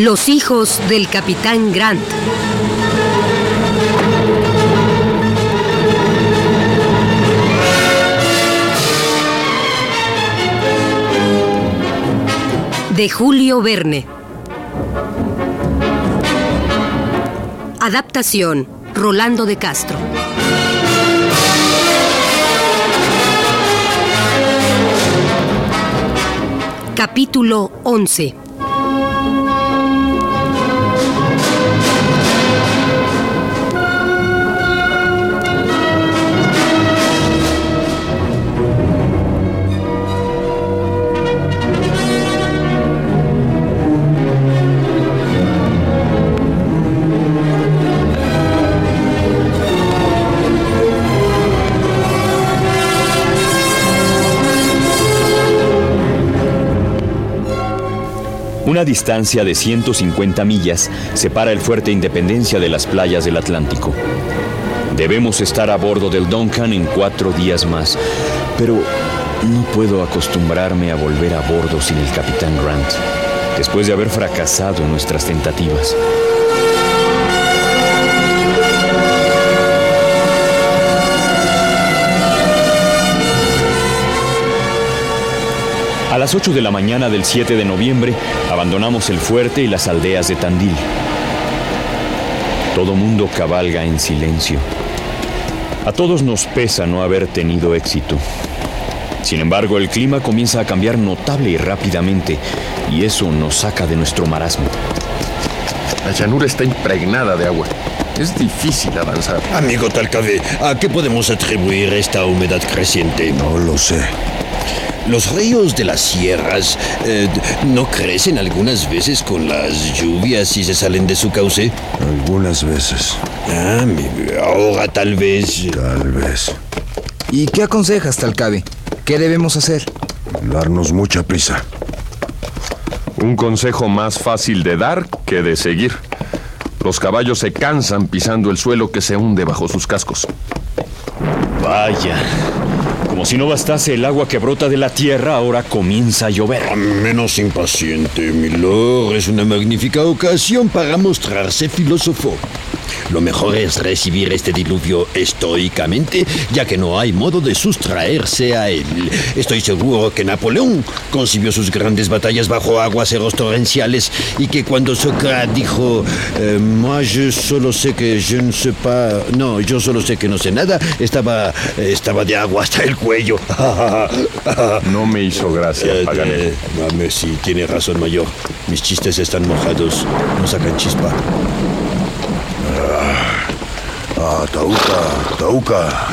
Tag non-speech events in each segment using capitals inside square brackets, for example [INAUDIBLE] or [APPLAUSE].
Los hijos del capitán Grant. De Julio Verne. Adaptación, Rolando de Castro. Capítulo 11. Una distancia de 150 millas separa el fuerte Independencia de las playas del Atlántico. Debemos estar a bordo del Duncan en cuatro días más, pero no puedo acostumbrarme a volver a bordo sin el capitán Grant, después de haber fracasado en nuestras tentativas. A las 8 de la mañana del 7 de noviembre abandonamos el fuerte y las aldeas de Tandil. Todo mundo cabalga en silencio. A todos nos pesa no haber tenido éxito. Sin embargo, el clima comienza a cambiar notable y rápidamente, y eso nos saca de nuestro marasmo. La llanura está impregnada de agua. Es difícil avanzar. Amigo Talcave, ¿a qué podemos atribuir esta humedad creciente? No lo sé. Los ríos de las sierras eh, no crecen algunas veces con las lluvias y se salen de su cauce. Algunas veces. Ah, mi- ahora tal vez. Tal vez. ¿Y qué aconsejas, Talcabe? ¿Qué debemos hacer? Darnos mucha prisa. Un consejo más fácil de dar que de seguir. Los caballos se cansan pisando el suelo que se hunde bajo sus cascos. Vaya, si no bastase el agua que brota de la tierra, ahora comienza a llover. Menos impaciente, Milord. Es una magnífica ocasión para mostrarse filósofo. Lo mejor es recibir este diluvio estoicamente, ya que no hay modo de sustraerse a él. Estoy seguro que Napoleón concibió sus grandes batallas bajo aguaceros torrenciales y que cuando Sócrates dijo, eh, moi je solo sé que je ne sais pas, no, yo solo sé que no sé nada, estaba, estaba de agua hasta el cuello. [LAUGHS] No me hizo gracia, Eh, eh, Mame, sí, tiene razón, mayor. Mis chistes están mojados, no sacan chispa. Ah, Tauca, Tauca.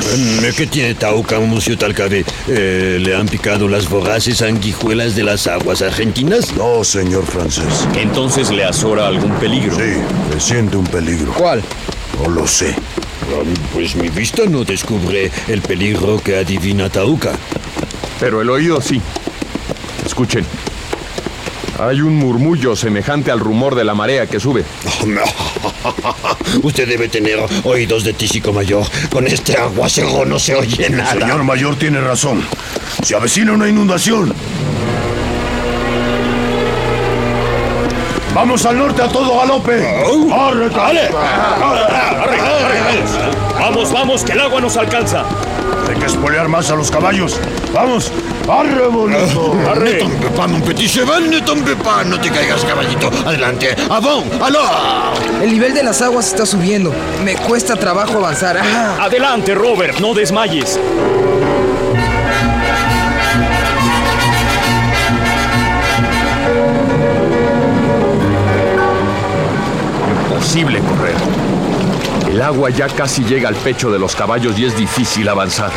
¿Qué tiene Tauca, monsieur Talcabe? Eh, ¿Le han picado las voraces sanguijuelas de las aguas argentinas? No, señor francés. Entonces le azora algún peligro. Sí, me siento un peligro. ¿Cuál? No lo sé. Ah, Pues mi vista no descubre el peligro que adivina Tauca. Pero el oído sí. Escuchen. Hay un murmullo semejante al rumor de la marea que sube. [LAUGHS] [LAUGHS] Usted debe tener oídos de tísico mayor. Con este aguacero no se oye nada. Señor mayor tiene razón. Se avecina una inundación. Vamos al norte a todo galope. ¡Arre, Vamos, vamos, que el agua nos alcanza. Hay que espolear más a los caballos. Vamos. ¡Arre, bonito! Ne tombe pas, mon petit cheval, ne tombe pas. No te caigas, caballito. Adelante. Avant, alors. El nivel de las aguas está subiendo. Me cuesta trabajo avanzar. Ah, Adelante, Robert, no desmayes. Imposible correr. El agua ya casi llega al pecho de los caballos y es difícil avanzar.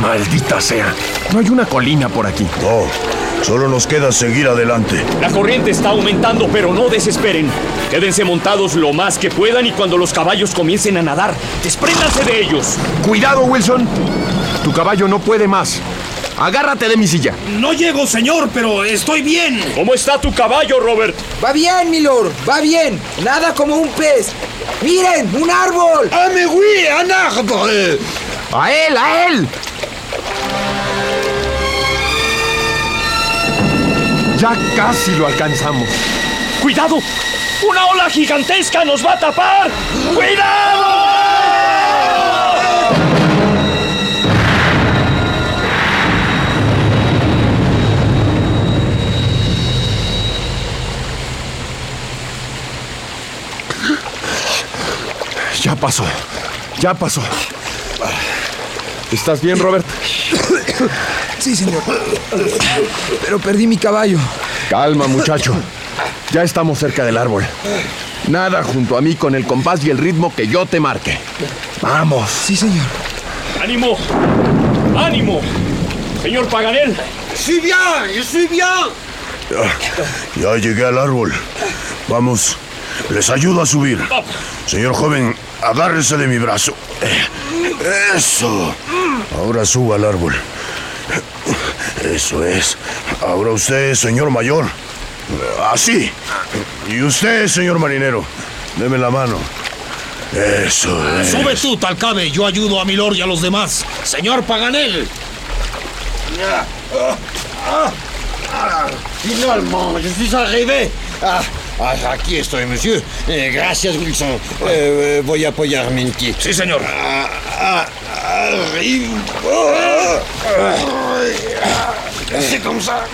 Maldita sea. No hay una colina por aquí. No, solo nos queda seguir adelante. La corriente está aumentando, pero no desesperen. Quédense montados lo más que puedan y cuando los caballos comiencen a nadar, despréndanse de ellos. Cuidado, Wilson. Tu caballo no puede más. Agárrate de mi silla. No llego, señor, pero estoy bien. ¿Cómo está tu caballo, Robert? va bien, milord. Va bien. Nada como un pez. Miren, un árbol. Ah. ¡A él, a él! Ya casi lo alcanzamos. ¡Cuidado! ¡Una ola gigantesca nos va a tapar! ¡Cuidado! Ya pasó. Ya pasó. ¿Estás bien, Robert? Sí, señor. Pero perdí mi caballo. Calma, muchacho. Ya estamos cerca del árbol. Nada junto a mí con el compás y el ritmo que yo te marque. Vamos. Sí, señor. ¡Ánimo! ¡Ánimo! Señor Paganel, Sí, bien, soy bien. Ya llegué al árbol. Vamos, les ayudo a subir. Señor joven, agárrese de mi brazo. Eso. Ahora suba al árbol. Eso es. Ahora usted, señor mayor. Así. Y usted, señor marinero. Deme la mano. Eso es. sube tú, Talcabe. Yo ayudo a Milord y a los demás. Señor Paganel. Finalement, je suis arrivé. Ah, ah, aquí estoy, monsieur. Eh, gracias, Wilson. Eh, eh, voy a apoyarme en ti. Sí, señor. Ah, C'est comme ça.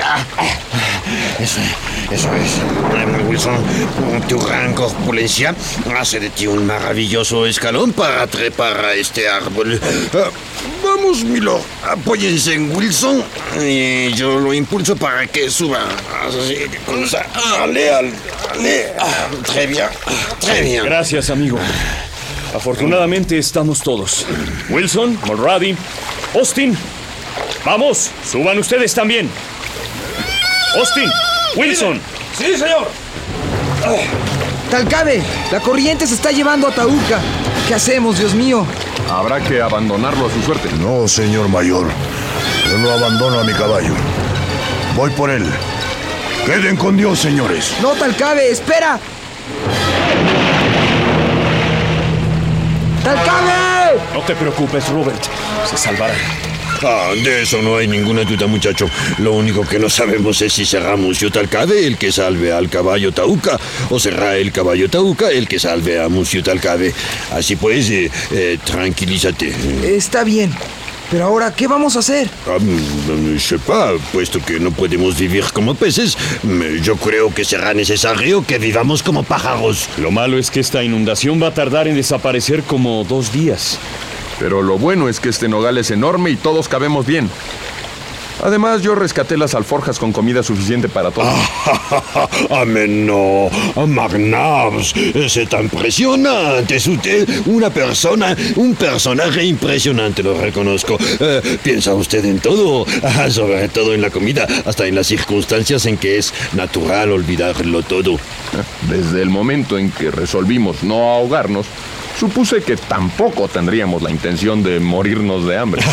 Ah. Eso, eso es. Wilson, tu gran corpulencia hace de ti un maravilloso escalón para trepar a este árbol. Vamos, Milo, apóyense en Wilson y yo lo impulso para que suba. Así, como ça. Ale, ale, ale. Très bien, très bien. Gracias, amigo. Afortunadamente estamos todos. Wilson, Mulrady, Austin. Vamos, suban ustedes también. Austin, Wilson. Sí, señor. Talcabe, la corriente se está llevando a Tauca. ¿Qué hacemos, Dios mío? Habrá que abandonarlo a su suerte. No, señor mayor. Yo no abandono a mi caballo. Voy por él. Queden con Dios, señores. No, Talcabe, espera. ¡Talcabe! No te preocupes, Robert. Se salvará. Ah, de eso no hay ninguna duda, muchacho. Lo único que no sabemos es si será Monsieur Talcabe el que salve al caballo Tauca o será el caballo Tauca el que salve a Monsieur Talcabe. Así pues, eh, eh, tranquilízate. Está bien. Pero ahora, ¿qué vamos a hacer? Sais pas, puesto que no podemos vivir como peces, mm, yo creo que será necesario que vivamos como pájaros. Lo malo es que esta inundación va a tardar en desaparecer como dos días. Pero lo bueno es que este nogal es enorme y todos cabemos bien. Además, yo rescaté las alforjas con comida suficiente para todos. [LAUGHS] Ah, mais no, Magnabs, c'est impresionante, es usted una persona, un personaje impresionante, lo reconozco. Eh, piensa usted en todo, ah, sobre todo en la comida, hasta en las circunstancias en que es natural olvidarlo todo. Desde el momento en que resolvimos no ahogarnos, supuse que tampoco tendríamos la intención de morirnos de hambre. [LAUGHS]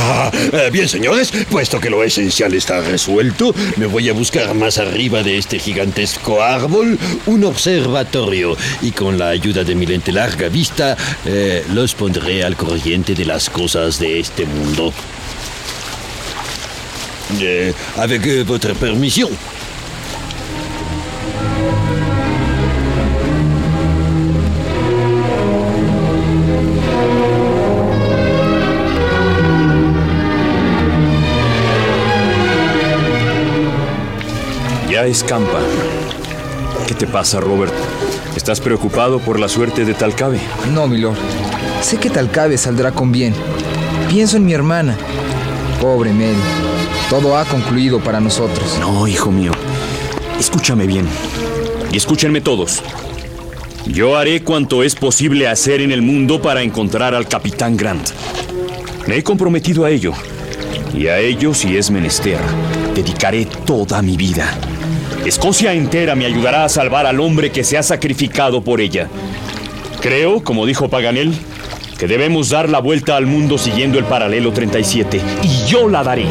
Ah, bien, señores, puesto que lo esencial está resuelto, me voy a buscar más arriba de este gigantesco árbol un observatorio y con la ayuda de mi lente larga vista eh, los pondré al corriente de las cosas de este mundo. Eh, avec votre permission. Escampa. ¿Qué te pasa, Robert? ¿Estás preocupado por la suerte de Talcabe? No, milord. Sé que Talcabe saldrá con bien. Pienso en mi hermana. Pobre Mary. Todo ha concluido para nosotros. No, hijo mío. Escúchame bien. Y escúchenme todos. Yo haré cuanto es posible hacer en el mundo para encontrar al capitán Grant. Me he comprometido a ello. Y a ello, si es menester, dedicaré toda mi vida. Escocia entera me ayudará a salvar al hombre que se ha sacrificado por ella. Creo, como dijo Paganel, que debemos dar la vuelta al mundo siguiendo el paralelo 37. Y yo la daré.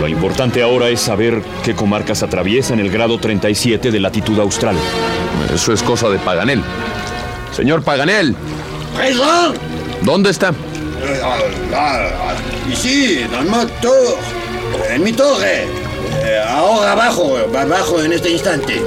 Lo importante ahora es saber qué comarcas atraviesan el grado 37 de latitud austral. Eso es cosa de Paganel. Señor Paganel, ¿dónde está? Ici, dans le moteur. En mi torre. Eh, ahora abajo, abajo en este instante.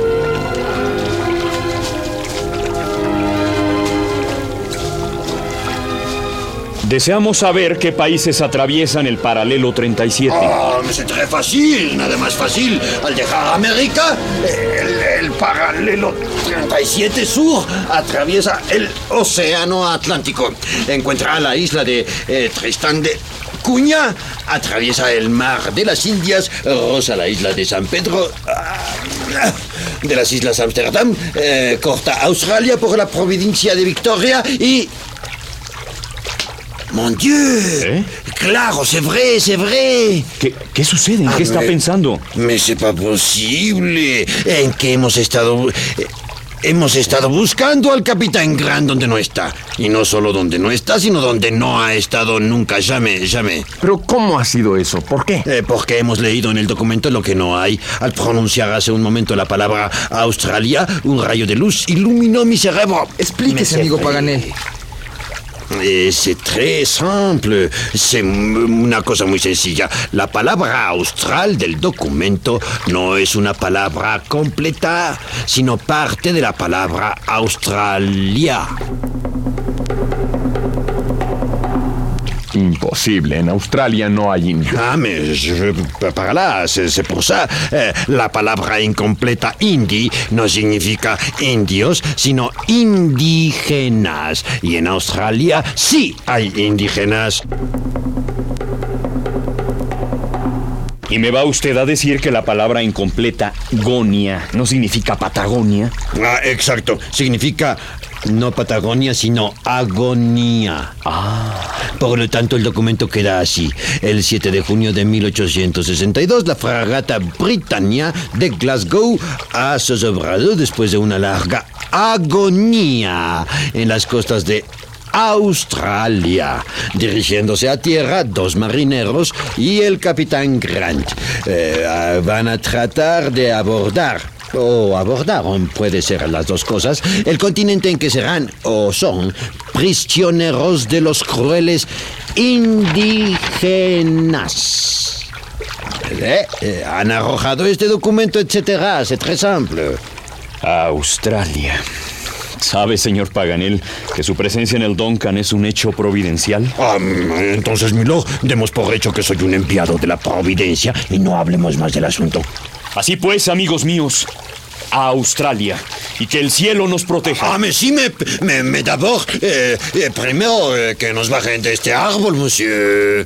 Deseamos saber qué países atraviesan el paralelo 37. Ah, c'est très facile, nada más fácil. Al dejar América, el, el paralelo 37 sur atraviesa el Océano Atlántico. Encuentra la isla de eh, Tristán de Cuña, atraviesa el mar de las Indias, roza la isla de San Pedro, ah, de las Islas Amsterdam, eh, corta Australia por la provincia de Victoria y Mon Dieu ¿Eh? Claro, c'est vrai, c'est vrai ¿Qué, qué sucede? ¿En qué está me- pensando? C'est pas posible. ¿En qué hemos estado? Hemos estado buscando al capitán Grant donde no está. Y no solo donde no está, sino donde no ha estado nunca, jamais, jamais. Pero ¿cómo ha sido eso? ¿Por qué? Eh, porque hemos leído en el documento lo que no hay. Al pronunciar hace un momento la palabra Australia, un rayo de luz iluminó mi cerebro. Explíquese, amigo. Paganel. Eh, c'est très simple. M- una cosa muy sencilla. La palabra austral del documento no es una palabra completa, sino parte de la palabra Australia. Imposible. En Australia no hay indios. Ah, mais je par là, c'est c'est pour ça. Eh, la palabra incompleta indi no significa indios, sino indígenas. Y en Australia sí hay indígenas. ¿Y me va usted a decir que la palabra incompleta Gonia no significa Patagonia? Ah, exacto. Significa no Patagonia, sino agonía. Por lo tanto, el documento queda así. El 7 de junio de 1862, la fragata Britannia de Glasgow ha zozobrado después de una larga agonía en las costas de Australia. Dirigiéndose a tierra, dos marineros y el capitán Grant eh, ah, van a tratar de abordar o abordaron, puede ser las dos cosas, el continente en que serán o son prisioneros de los crueles indígenas. Eh, eh, han arrojado este documento, etcétera. Es très simple. Australia. ¿Sabe, señor Paganel, que su presencia en el Duncan es un hecho providencial? Entonces, Milord, demos por hecho que soy un enviado de la providencia y no hablemos más del asunto. Así pues, amigos míos, a Australia y que el cielo nos proteja. Ah, mais si, mais, mais, mais d'abord, eh, eh, primero eh, que nos bajen de este árbol, monsieur.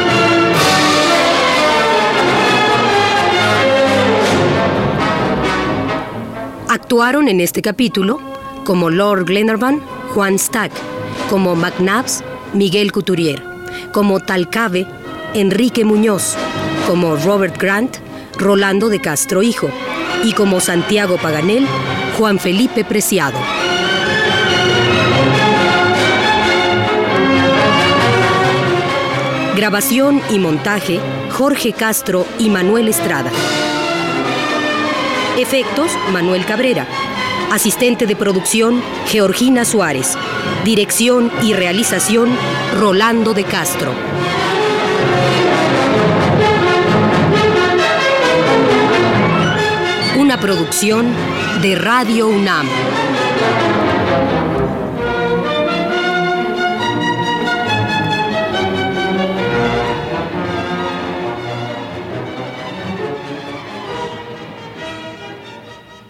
Actuaron en este capítulo como Lord Glenarvan, Juan Stack, como McNabbs, Miguel Couturier, como Talcave, Enrique Muñoz, como Robert Grant, Rolando de Castro Hijo, y como Santiago Paganel, Juan Felipe Preciado. Grabación y montaje, Jorge Castro y Manuel Estrada. Efectos, Manuel Cabrera. Asistente de producción, Georgina Suárez. Dirección y realización, Rolando de Castro. Una producción de Radio UNAM.